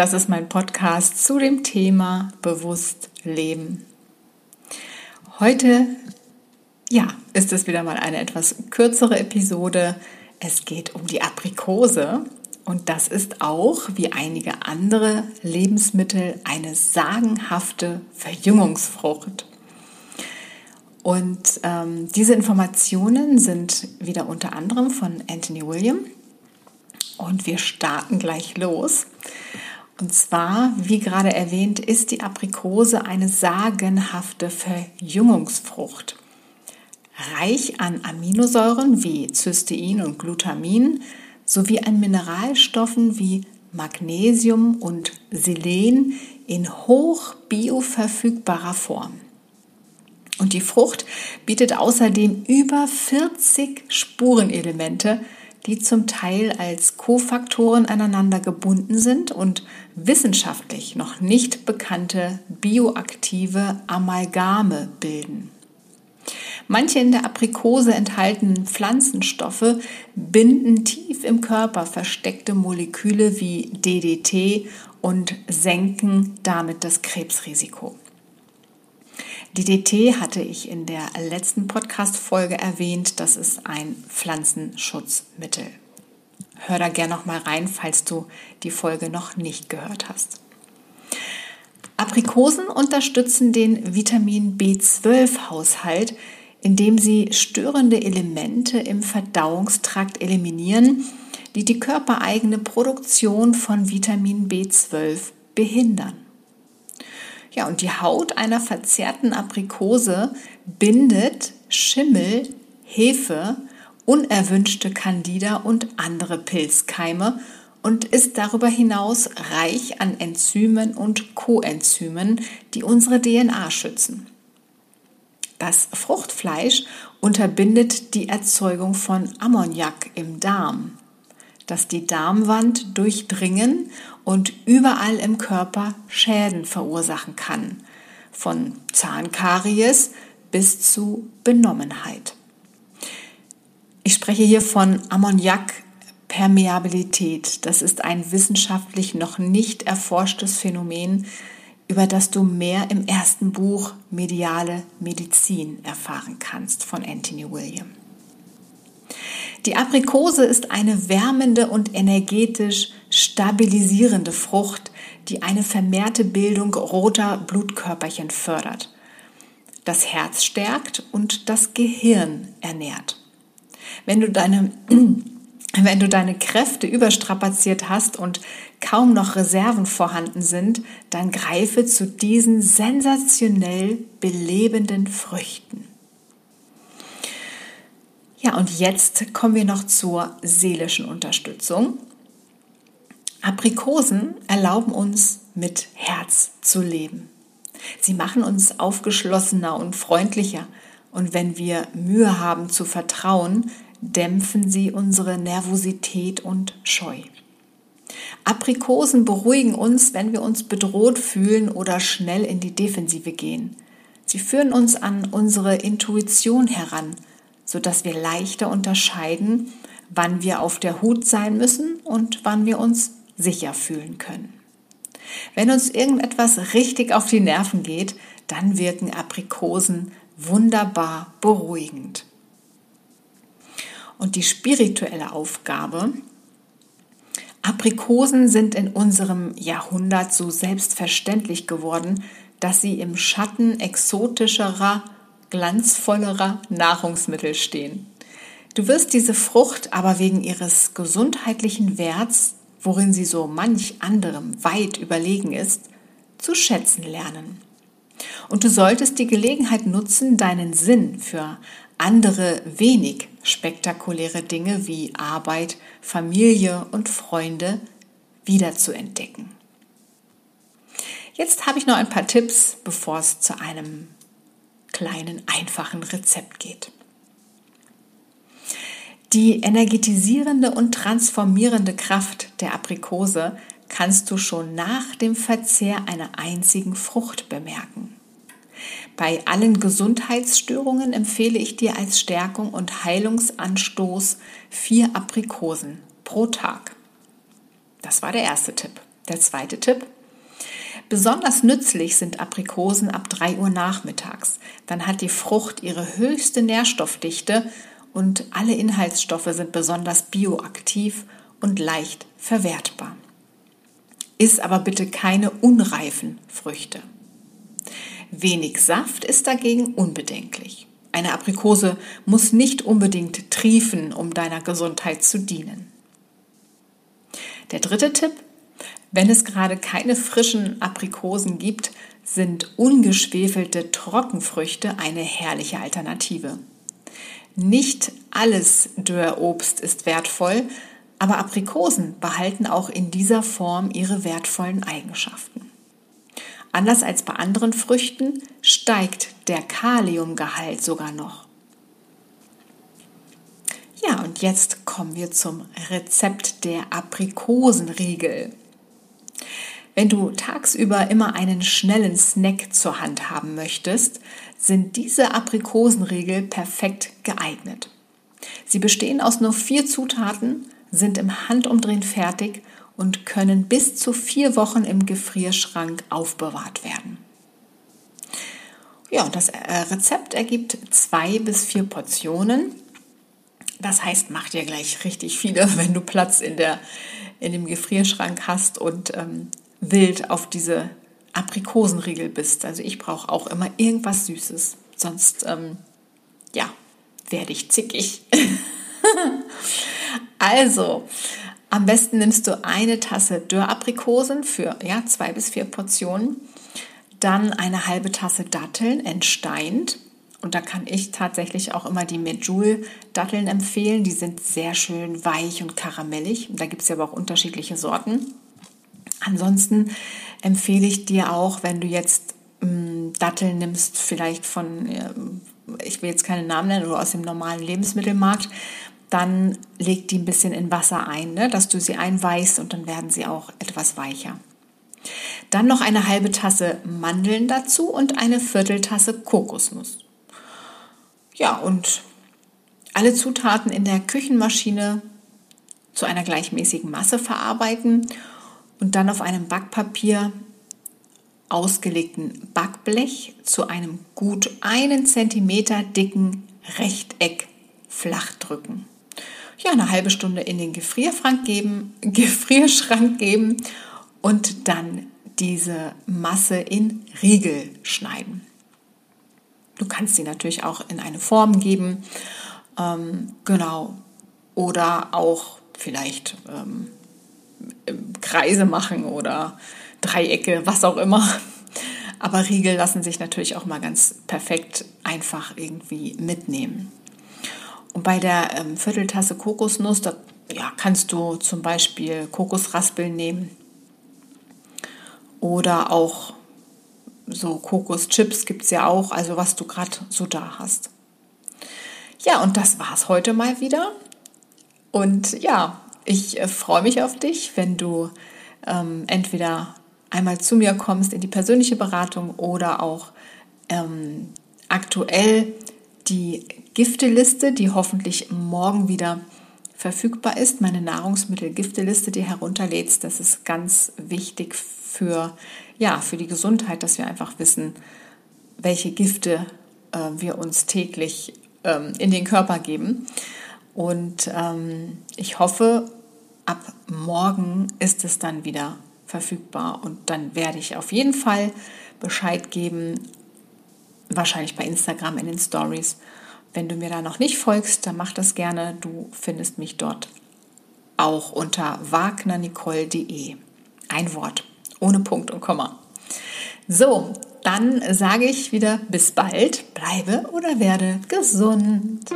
das ist mein Podcast zu dem Thema bewusst leben. Heute, ja, ist es wieder mal eine etwas kürzere Episode. Es geht um die Aprikose und das ist auch, wie einige andere Lebensmittel, eine sagenhafte Verjüngungsfrucht. Und ähm, diese Informationen sind wieder unter anderem von Anthony William. Und wir starten gleich los. Und zwar, wie gerade erwähnt, ist die Aprikose eine sagenhafte Verjüngungsfrucht. Reich an Aminosäuren wie Cystein und Glutamin sowie an Mineralstoffen wie Magnesium und Selen in hoch bioverfügbarer Form. Und die Frucht bietet außerdem über 40 Spurenelemente, die zum Teil als Kofaktoren aneinander gebunden sind und wissenschaftlich noch nicht bekannte bioaktive Amalgame bilden. Manche in der Aprikose enthaltenen Pflanzenstoffe binden tief im Körper versteckte Moleküle wie DDT und senken damit das Krebsrisiko. DDT hatte ich in der letzten Podcast-Folge erwähnt. Das ist ein Pflanzenschutzmittel. Hör da gerne noch mal rein, falls du die Folge noch nicht gehört hast. Aprikosen unterstützen den Vitamin B12-Haushalt, indem sie störende Elemente im Verdauungstrakt eliminieren, die die körpereigene Produktion von Vitamin B12 behindern. Ja, und die Haut einer verzerrten Aprikose bindet Schimmel, Hefe, unerwünschte Candida und andere Pilzkeime und ist darüber hinaus reich an Enzymen und Coenzymen, die unsere DNA schützen. Das Fruchtfleisch unterbindet die Erzeugung von Ammoniak im Darm dass die Darmwand durchdringen und überall im Körper Schäden verursachen kann, von Zahnkaries bis zu Benommenheit. Ich spreche hier von Ammoniakpermeabilität. Das ist ein wissenschaftlich noch nicht erforschtes Phänomen, über das du mehr im ersten Buch Mediale Medizin erfahren kannst von Anthony William. Die Aprikose ist eine wärmende und energetisch stabilisierende Frucht, die eine vermehrte Bildung roter Blutkörperchen fördert, das Herz stärkt und das Gehirn ernährt. Wenn du deine wenn du deine Kräfte überstrapaziert hast und kaum noch Reserven vorhanden sind, dann greife zu diesen sensationell belebenden Früchten. Ja, und jetzt kommen wir noch zur seelischen Unterstützung. Aprikosen erlauben uns mit Herz zu leben. Sie machen uns aufgeschlossener und freundlicher. Und wenn wir Mühe haben zu vertrauen, dämpfen sie unsere Nervosität und Scheu. Aprikosen beruhigen uns, wenn wir uns bedroht fühlen oder schnell in die Defensive gehen. Sie führen uns an unsere Intuition heran sodass wir leichter unterscheiden, wann wir auf der Hut sein müssen und wann wir uns sicher fühlen können. Wenn uns irgendetwas richtig auf die Nerven geht, dann wirken Aprikosen wunderbar beruhigend. Und die spirituelle Aufgabe, Aprikosen sind in unserem Jahrhundert so selbstverständlich geworden, dass sie im Schatten exotischerer glanzvollerer Nahrungsmittel stehen. Du wirst diese Frucht aber wegen ihres gesundheitlichen Werts, worin sie so manch anderem weit überlegen ist, zu schätzen lernen. Und du solltest die Gelegenheit nutzen, deinen Sinn für andere wenig spektakuläre Dinge wie Arbeit, Familie und Freunde wiederzuentdecken. Jetzt habe ich noch ein paar Tipps, bevor es zu einem kleinen, einfachen Rezept geht. Die energetisierende und transformierende Kraft der Aprikose kannst du schon nach dem Verzehr einer einzigen Frucht bemerken. Bei allen Gesundheitsstörungen empfehle ich dir als Stärkung und Heilungsanstoß vier Aprikosen pro Tag. Das war der erste Tipp. Der zweite Tipp. Besonders nützlich sind Aprikosen ab 3 Uhr nachmittags. Dann hat die Frucht ihre höchste Nährstoffdichte und alle Inhaltsstoffe sind besonders bioaktiv und leicht verwertbar. Iss aber bitte keine unreifen Früchte. Wenig Saft ist dagegen unbedenklich. Eine Aprikose muss nicht unbedingt triefen, um deiner Gesundheit zu dienen. Der dritte Tipp, wenn es gerade keine frischen Aprikosen gibt, sind ungeschwefelte Trockenfrüchte eine herrliche Alternative. Nicht alles Dörrobst ist wertvoll, aber Aprikosen behalten auch in dieser Form ihre wertvollen Eigenschaften. Anders als bei anderen Früchten steigt der Kaliumgehalt sogar noch. Ja, und jetzt kommen wir zum Rezept der Aprikosenriegel. Wenn du tagsüber immer einen schnellen Snack zur Hand haben möchtest, sind diese Aprikosenriegel perfekt geeignet. Sie bestehen aus nur vier Zutaten, sind im Handumdrehen fertig und können bis zu vier Wochen im Gefrierschrank aufbewahrt werden. Ja, das äh, Rezept ergibt zwei bis vier Portionen. Das heißt, mach dir gleich richtig viele, wenn du Platz in, der, in dem Gefrierschrank hast und ähm, wild auf diese Aprikosenriegel bist. Also ich brauche auch immer irgendwas Süßes, sonst ähm, ja, werde ich zickig. also, am besten nimmst du eine Tasse Dörraprikosen für ja, zwei bis vier Portionen, dann eine halbe Tasse Datteln entsteint. Und da kann ich tatsächlich auch immer die Medjool-Datteln empfehlen. Die sind sehr schön weich und karamellig. Da gibt es ja aber auch unterschiedliche Sorten. Ansonsten empfehle ich dir auch, wenn du jetzt ähm, Datteln nimmst, vielleicht von, äh, ich will jetzt keine Namen nennen, oder aus dem normalen Lebensmittelmarkt, dann leg die ein bisschen in Wasser ein, ne, dass du sie einweichst und dann werden sie auch etwas weicher. Dann noch eine halbe Tasse Mandeln dazu und eine Vierteltasse Kokosnuss. Ja, und alle Zutaten in der Küchenmaschine zu einer gleichmäßigen Masse verarbeiten und dann auf einem Backpapier ausgelegten Backblech zu einem gut einen Zentimeter dicken Rechteck flach drücken ja, eine halbe Stunde in den Gefrierschrank geben, Gefrierschrank geben und dann diese Masse in Riegel schneiden. Du kannst sie natürlich auch in eine Form geben, ähm, genau, oder auch vielleicht ähm, Kreise machen oder Dreiecke, was auch immer. Aber Riegel lassen sich natürlich auch mal ganz perfekt einfach irgendwie mitnehmen. Und bei der ähm, Vierteltasse Kokosnuss, da ja, kannst du zum Beispiel Kokosraspeln nehmen oder auch so Kokoschips gibt es ja auch, also was du gerade so da hast. Ja, und das war es heute mal wieder. Und ja, ich äh, freue mich auf dich, wenn du ähm, entweder einmal zu mir kommst in die persönliche Beratung oder auch ähm, aktuell die Gifteliste, die hoffentlich morgen wieder verfügbar ist, meine Nahrungsmittel-Gifteliste, die herunterlädst. Das ist ganz wichtig für, ja, für die Gesundheit, dass wir einfach wissen, welche Gifte äh, wir uns täglich ähm, in den Körper geben. Und ähm, ich hoffe, ab morgen ist es dann wieder verfügbar und dann werde ich auf jeden Fall Bescheid geben, wahrscheinlich bei Instagram in den Stories. Wenn du mir da noch nicht folgst, dann mach das gerne. Du findest mich dort auch unter wagnernicole.de. Ein Wort, ohne Punkt und Komma. So, dann sage ich wieder bis bald. Bleibe oder werde gesund.